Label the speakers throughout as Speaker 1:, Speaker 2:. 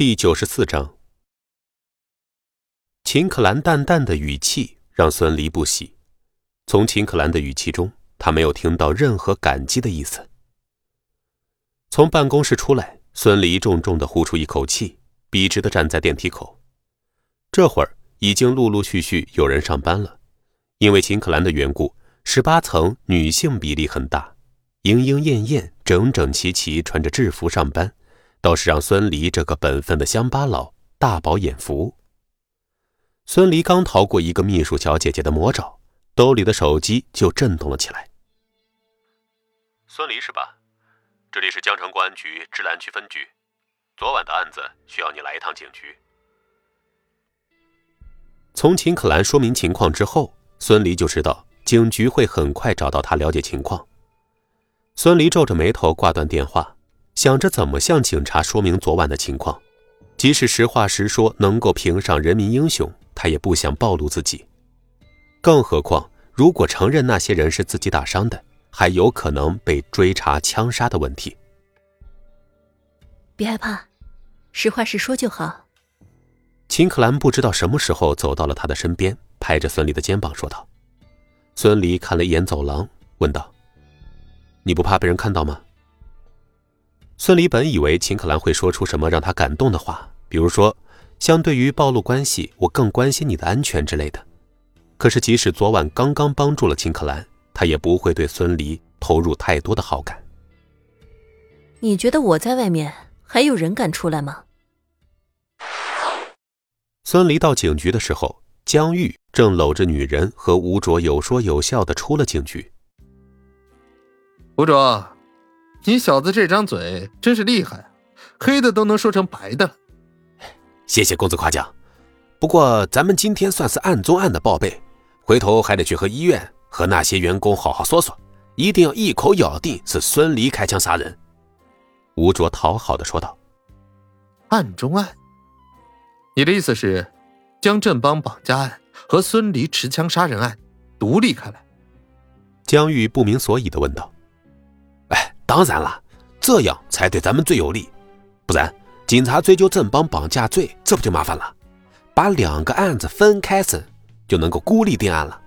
Speaker 1: 第九十四章，秦可兰淡淡的语气让孙离不喜。从秦可兰的语气中，他没有听到任何感激的意思。从办公室出来，孙离重重的呼出一口气，笔直的站在电梯口。这会儿已经陆陆续续有人上班了，因为秦可兰的缘故，十八层女性比例很大，莺莺燕燕、整整齐齐穿着制服上班。倒是让孙离这个本分的乡巴佬大饱眼福。孙离刚逃过一个秘书小姐姐的魔爪，兜里的手机就震动了起来。孙离是吧？这里是江城公安局芝兰区分局，昨晚的案子需要你来一趟警局。从秦可兰说明情况之后，孙离就知道警局会很快找到他了解情况。孙离皱着眉头挂断电话。想着怎么向警察说明昨晚的情况，即使实话实说能够评上人民英雄，他也不想暴露自己。更何况，如果承认那些人是自己打伤的，还有可能被追查枪杀的问题。
Speaker 2: 别害怕，实话实说就好。
Speaker 1: 秦可兰不知道什么时候走到了他的身边，拍着孙离的肩膀说道。孙离看了一眼走廊，问道：“你不怕被人看到吗？”孙离本以为秦可兰会说出什么让他感动的话，比如说“相对于暴露关系，我更关心你的安全”之类的。可是，即使昨晚刚刚帮助了秦可兰，他也不会对孙离投入太多的好感。
Speaker 2: 你觉得我在外面还有人敢出来吗？
Speaker 1: 孙离到警局的时候，江玉正搂着女人和吴卓有说有笑的出了警局。
Speaker 3: 吴卓。你小子这张嘴真是厉害，黑的都能说成白的了。
Speaker 4: 谢谢公子夸奖，不过咱们今天算是案中案的报备，回头还得去和医院和那些员工好好说说，一定要一口咬定是孙离开枪杀人。
Speaker 1: 吴卓讨好的说道：“
Speaker 3: 案中案，你的意思是将振邦绑架案和孙离持枪杀人案独立开来？”
Speaker 1: 江玉不明所以的问道。
Speaker 4: 当然了，这样才对咱们最有利，不然警察追究正邦绑架罪，这不就麻烦了？把两个案子分开审，就能够孤立定案了。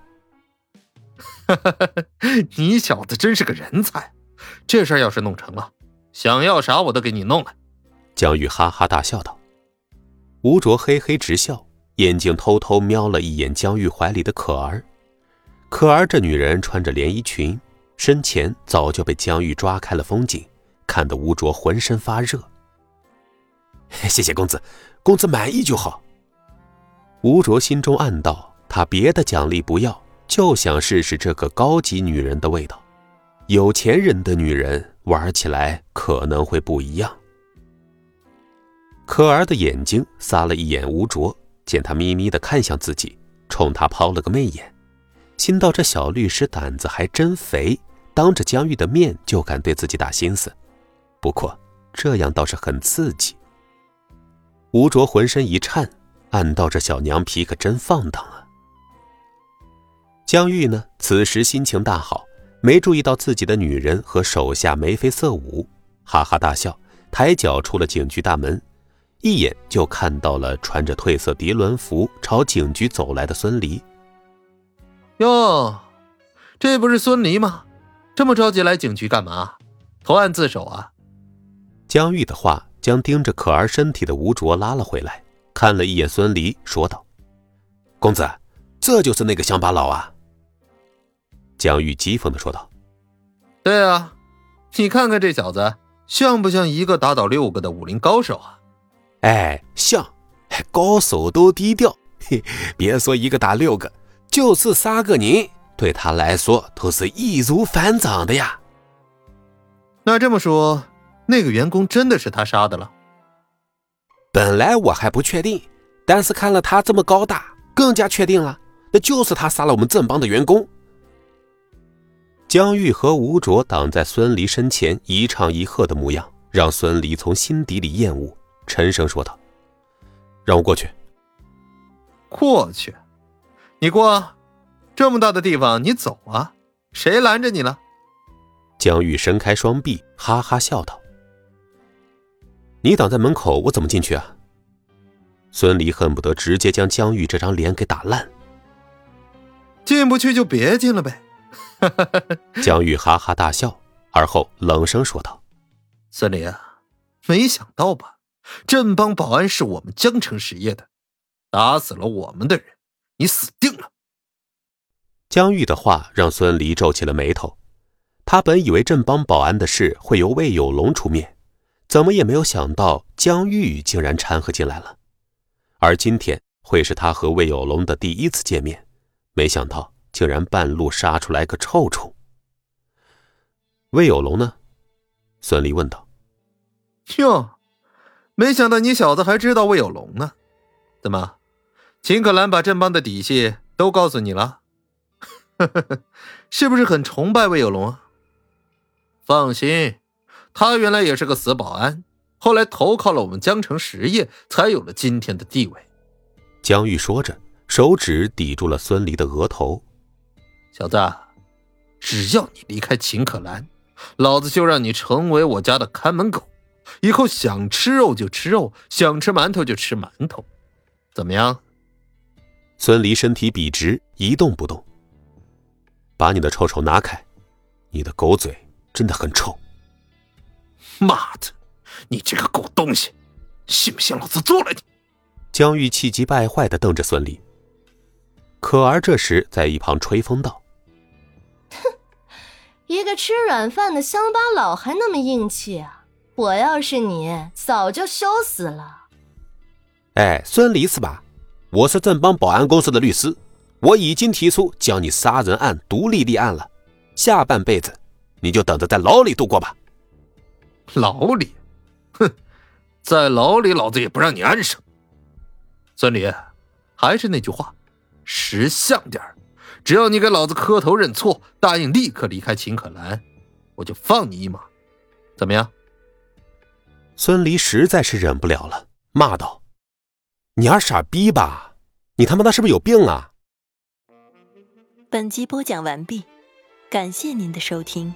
Speaker 3: 你小子真是个人才，这事儿要是弄成了，想要啥我都给你弄来。
Speaker 1: 江玉哈哈大笑道。吴卓嘿嘿直笑，眼睛偷偷瞄了一眼江玉怀里的可儿。可儿这女人穿着连衣裙。身前早就被江玉抓开了风景，看得吴卓浑身发热。
Speaker 4: 谢谢公子，公子满意就好。
Speaker 1: 吴卓心中暗道：他别的奖励不要，就想试试这个高级女人的味道。有钱人的女人玩起来可能会不一样。可儿的眼睛撒了一眼吴卓，见他眯眯的看向自己，冲他抛了个媚眼，心道：这小律师胆子还真肥。当着江玉的面就敢对自己打心思，不过这样倒是很刺激。吴卓浑身一颤，暗道这小娘皮可真放荡啊。江玉呢，此时心情大好，没注意到自己的女人和手下眉飞色舞，哈哈大笑，抬脚出了警局大门，一眼就看到了穿着褪色涤纶服朝警局走来的孙离。
Speaker 3: 哟，这不是孙离吗？这么着急来警局干嘛？投案自首啊？
Speaker 1: 江玉的话将盯着可儿身体的吴卓拉了回来，看了一眼孙离，说道：“
Speaker 4: 公子，这就是那个乡巴佬啊！”
Speaker 1: 江玉讥讽的说道：“
Speaker 3: 对啊，你看看这小子，像不像一个打倒六个的武林高手啊？
Speaker 4: 哎，像，高手都低调，嘿，别说一个打六个，就是杀个人。”对他来说都是易如反掌的呀。
Speaker 3: 那这么说，那个员工真的是他杀的了？
Speaker 4: 本来我还不确定，但是看了他这么高大，更加确定了，那就是他杀了我们正邦的员工。
Speaker 1: 江玉和吴卓挡在孙离身前，一唱一和的模样，让孙离从心底里厌恶，沉声说道：“让我过去。”
Speaker 3: 过去？你过。这么大的地方，你走啊？谁拦着你了？
Speaker 1: 江玉伸开双臂，哈哈笑道：“你挡在门口，我怎么进去啊？孙离恨不得直接将江玉这张脸给打烂。
Speaker 3: 进不去就别进了呗。
Speaker 1: 江玉哈哈大笑，而后冷声说道：“
Speaker 3: 孙离啊，没想到吧？镇邦保安是我们江城实业的，打死了我们的人，你死定了。”
Speaker 1: 江玉的话让孙离皱起了眉头。他本以为镇邦保安的事会由魏有龙出面，怎么也没有想到江玉竟然掺和进来了。而今天会是他和魏有龙的第一次见面，没想到。竟然半路杀出来个臭虫。魏有龙呢？孙离问道。
Speaker 3: 哟，没想到你小子还知道魏有龙呢。怎么，秦可兰把镇邦的底细都告诉你了？是不是很崇拜魏有龙啊？放心，他原来也是个死保安，后来投靠了我们江城实业，才有了今天的地位。
Speaker 1: 江玉说着，手指抵住了孙离的额头。
Speaker 3: 小子，只要你离开秦可兰，老子就让你成为我家的看门狗，以后想吃肉就吃肉，想吃馒头就吃馒头，怎么样？
Speaker 1: 孙离身体笔直，一动不动。把你的臭臭拿开，你的狗嘴真的很臭。
Speaker 3: 妈的，你这个狗东西，信不信老子做了你？
Speaker 1: 江玉气急败坏的瞪着孙俪。可儿这时在一旁吹风道。
Speaker 5: 哼一个吃软饭的乡巴佬还那么硬气啊！我要是你，早就羞死了。
Speaker 4: 哎，孙离是吧？我是正邦保安公司的律师，我已经提出将你杀人案独立立案了，下半辈子你就等着在牢里度过吧。
Speaker 3: 牢里？哼，在牢里老子也不让你安生。孙离，还是那句话，识相点儿。只要你给老子磕头认错，答应立刻离开秦可兰，我就放你一马，怎么样？
Speaker 1: 孙离实在是忍不了了，骂道：“
Speaker 4: 你二傻逼吧？你他妈的是不是有病啊？”
Speaker 2: 本集播讲完毕，感谢您的收听。